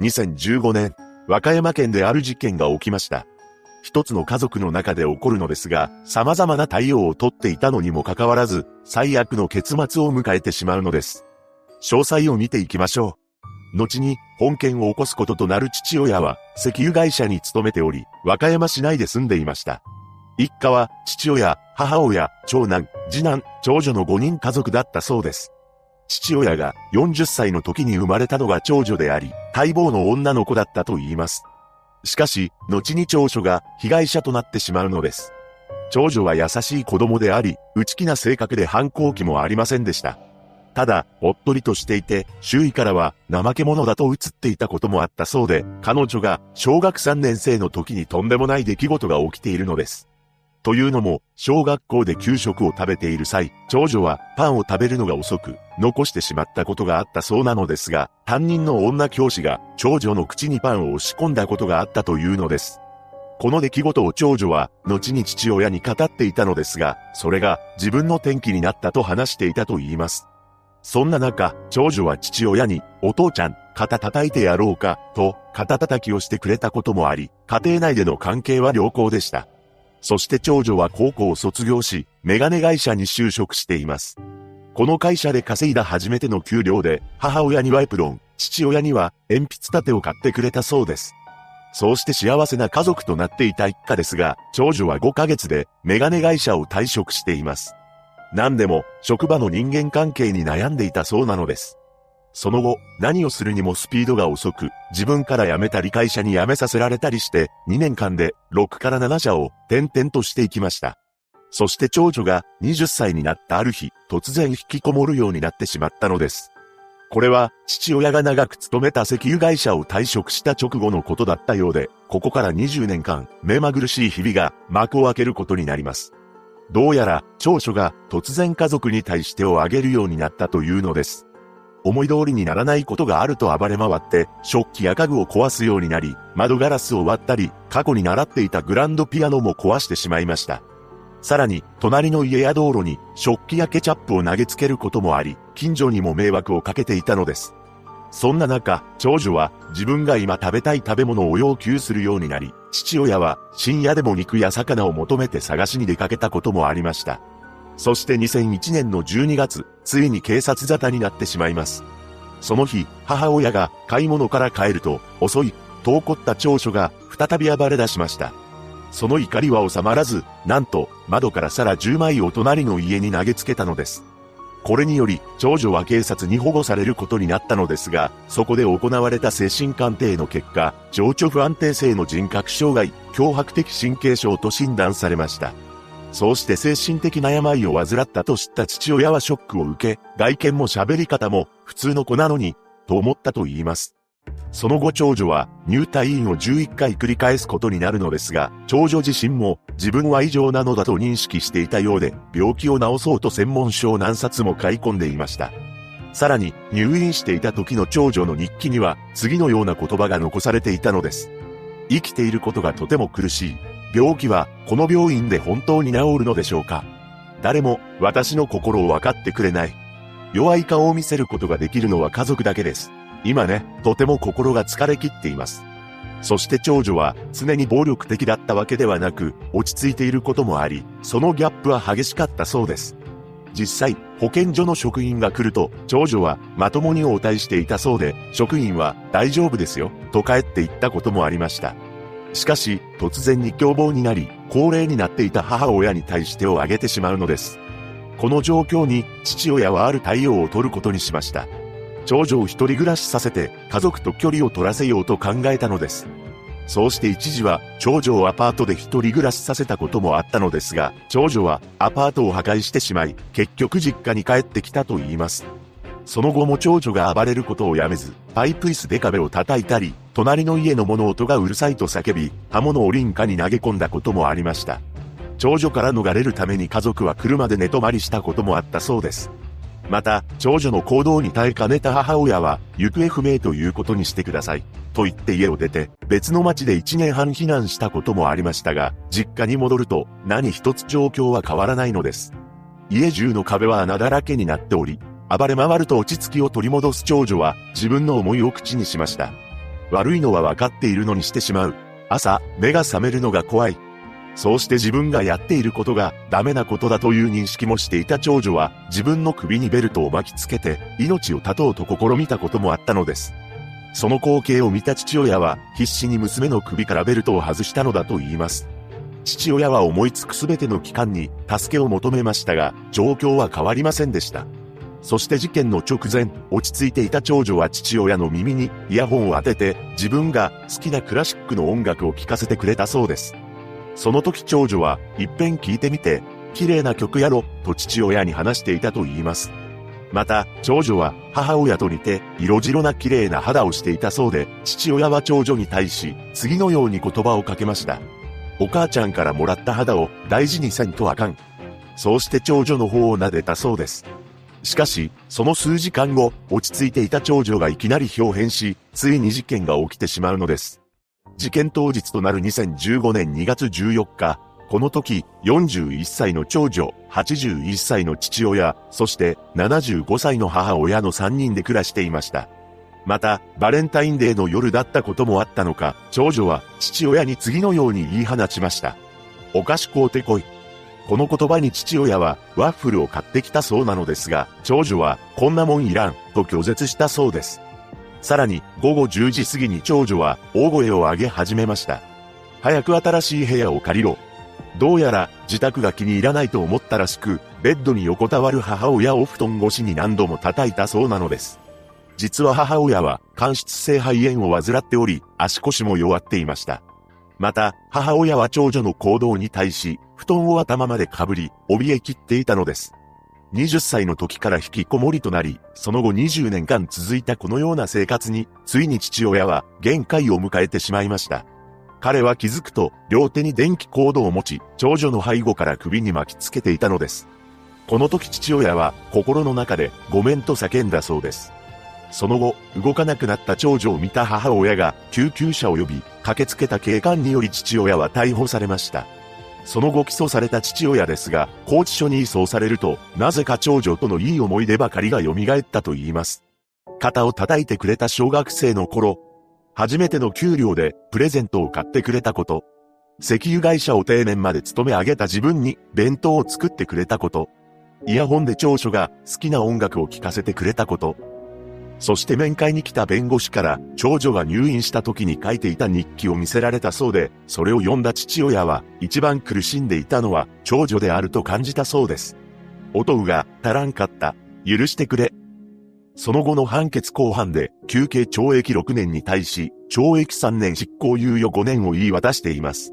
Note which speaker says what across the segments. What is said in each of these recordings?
Speaker 1: 2015年、和歌山県である事件が起きました。一つの家族の中で起こるのですが、様々な対応をとっていたのにもかかわらず、最悪の結末を迎えてしまうのです。詳細を見ていきましょう。後に、本件を起こすこととなる父親は、石油会社に勤めており、和歌山市内で住んでいました。一家は、父親、母親、長男、次男、長女の5人家族だったそうです。父親が40歳の時に生まれたのが長女であり、待望の女の子だったと言います。しかし、後に長女が被害者となってしまうのです。長女は優しい子供であり、内気な性格で反抗期もありませんでした。ただ、おっとりとしていて、周囲からは怠け者だと映っていたこともあったそうで、彼女が小学3年生の時にとんでもない出来事が起きているのです。というのも、小学校で給食を食べている際、長女はパンを食べるのが遅く、残してしまったことがあったそうなのですが、担任の女教師が長女の口にパンを押し込んだことがあったというのです。この出来事を長女は、後に父親に語っていたのですが、それが自分の転機になったと話していたと言います。そんな中、長女は父親に、お父ちゃん、肩叩いてやろうか、と、肩叩きをしてくれたこともあり、家庭内での関係は良好でした。そして長女は高校を卒業し、メガネ会社に就職しています。この会社で稼いだ初めての給料で、母親にはエプロン、父親には鉛筆立てを買ってくれたそうです。そうして幸せな家族となっていた一家ですが、長女は5ヶ月でメガネ会社を退職しています。何でも、職場の人間関係に悩んでいたそうなのです。その後、何をするにもスピードが遅く、自分から辞めたり会社に辞めさせられたりして、2年間で6から7社を転々としていきました。そして長女が20歳になったある日、突然引きこもるようになってしまったのです。これは、父親が長く勤めた石油会社を退職した直後のことだったようで、ここから20年間、目まぐるしい日々が幕を開けることになります。どうやら、長所が突然家族に対してをあげるようになったというのです。思い通りにならないことがあると暴れ回って、食器や家具を壊すようになり、窓ガラスを割ったり、過去に習っていたグランドピアノも壊してしまいました。さらに、隣の家や道路に食器やケチャップを投げつけることもあり、近所にも迷惑をかけていたのです。そんな中、長女は自分が今食べたい食べ物を要求するようになり、父親は深夜でも肉や魚を求めて探しに出かけたこともありました。そして2001年の12月、ついに警察沙汰になってしまいます。その日、母親が買い物から帰ると、遅い、と怒った長所が再び暴れ出しました。その怒りは収まらず、なんと、窓から皿10枚を隣の家に投げつけたのです。これにより、長女は警察に保護されることになったのですが、そこで行われた精神鑑定の結果、情緒不安定性の人格障害、脅迫的神経症と診断されました。そうして精神的な病を患ったと知った父親はショックを受け、外見も喋り方も普通の子なのに、と思ったと言います。その後長女は入退院を11回繰り返すことになるのですが、長女自身も自分は異常なのだと認識していたようで、病気を治そうと専門書を何冊も買い込んでいました。さらに入院していた時の長女の日記には次のような言葉が残されていたのです。生きていることがとても苦しい。病気はこの病院で本当に治るのでしょうか？誰も私の心を分かってくれない。弱い顔を見せることができるのは家族だけです。今ね、とても心が疲れ切っています。そして長女は常に暴力的だったわけではなく、落ち着いていることもあり、そのギャップは激しかったそうです。実際、保健所の職員が来ると、長女はまともに応対していたそうで、職員は大丈夫ですよ、と帰って言ったこともありました。しかし、突然に凶暴になり、高齢になっていた母親に対してを挙げてしまうのです。この状況に、父親はある対応を取ることにしました。長女を一人暮らしさせて、家族と距離を取らせようと考えたのです。そうして一時は、長女をアパートで一人暮らしさせたこともあったのですが、長女はアパートを破壊してしまい、結局実家に帰ってきたと言います。その後も長女が暴れることをやめず、パイプ椅子で壁を叩いたり、隣の家の物音がうるさいと叫び、刃物を林家に投げ込んだこともありました。長女から逃れるために家族は車で寝泊まりしたこともあったそうです。また、長女の行動に耐えかねた母親は、行方不明ということにしてください。と言って家を出て、別の町で1年半避難したこともありましたが、実家に戻ると、何一つ状況は変わらないのです。家中の壁は穴だらけになっており、暴れ回ると落ち着きを取り戻す長女は、自分の思いを口にしました。悪いのは分かっているのにしてしまう。朝、目が覚めるのが怖い。そうして自分がやっていることがダメなことだという認識もしていた長女は自分の首にベルトを巻きつけて命を絶とうと試みたこともあったのです。その光景を見た父親は必死に娘の首からベルトを外したのだと言います。父親は思いつくすべての機関に助けを求めましたが状況は変わりませんでした。そして事件の直前、落ち着いていた長女は父親の耳にイヤホンを当てて自分が好きなクラシックの音楽を聴かせてくれたそうです。その時長女は、一遍聞いてみて、綺麗な曲やろ、と父親に話していたと言います。また、長女は母親と似て色白な綺麗な肌をしていたそうで、父親は長女に対し、次のように言葉をかけました。お母ちゃんからもらった肌を大事にせんとあかん。そうして長女の方を撫でたそうです。しかし、その数時間後、落ち着いていた長女がいきなり表変し、ついに事件が起きてしまうのです。事件当日となる2015年2月14日、この時、41歳の長女、81歳の父親、そして75歳の母親の3人で暮らしていました。また、バレンタインデーの夜だったこともあったのか、長女は父親に次のように言い放ちました。お菓子買うてこい。この言葉に父親はワッフルを買ってきたそうなのですが、長女はこんなもんいらんと拒絶したそうです。さらに午後10時過ぎに長女は大声を上げ始めました。早く新しい部屋を借りろ。どうやら自宅が気に入らないと思ったらしく、ベッドに横たわる母親を布団越しに何度も叩いたそうなのです。実は母親は間質性肺炎を患っており、足腰も弱っていました。また、母親は長女の行動に対し、布団を頭までかぶり、怯えきっていたのです。20歳の時から引きこもりとなり、その後20年間続いたこのような生活に、ついに父親は限界を迎えてしまいました。彼は気づくと、両手に電気コードを持ち、長女の背後から首に巻きつけていたのです。この時父親は心の中でごめんと叫んだそうです。その後、動かなくなった長女を見た母親が救急車を呼び、駆けつけた警官により父親は逮捕されました。その後起訴された父親ですが、拘置所に移送されると、なぜか長女とのいい思い出ばかりが蘇ったと言います。肩を叩いてくれた小学生の頃、初めての給料でプレゼントを買ってくれたこと、石油会社を定年まで勤め上げた自分に弁当を作ってくれたこと、イヤホンで長所が好きな音楽を聴かせてくれたこと、そして面会に来た弁護士から長女が入院した時に書いていた日記を見せられたそうで、それを読んだ父親は一番苦しんでいたのは長女であると感じたそうです。おとうが足らんかった。許してくれ。その後の判決公判で休刑懲役6年に対し懲役3年執行猶予5年を言い渡しています。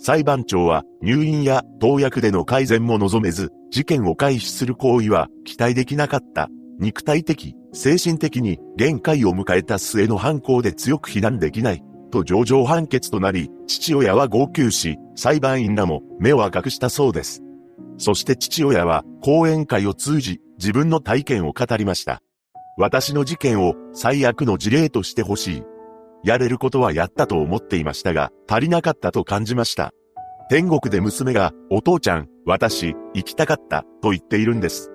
Speaker 1: 裁判長は入院や投薬での改善も望めず、事件を回避する行為は期待できなかった。肉体的、精神的に限界を迎えた末の犯行で強く非難できない、と上場判決となり、父親は号泣し、裁判員らも目を赤くしたそうです。そして父親は講演会を通じ、自分の体験を語りました。私の事件を最悪の事例としてほしい。やれることはやったと思っていましたが、足りなかったと感じました。天国で娘が、お父ちゃん、私、生きたかった、と言っているんです。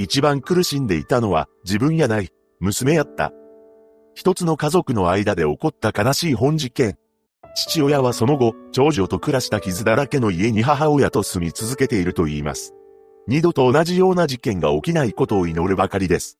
Speaker 1: 一番苦しんでいたのは自分やない、娘やった。一つの家族の間で起こった悲しい本事件。父親はその後、長女と暮らした傷だらけの家に母親と住み続けていると言います。二度と同じような事件が起きないことを祈るばかりです。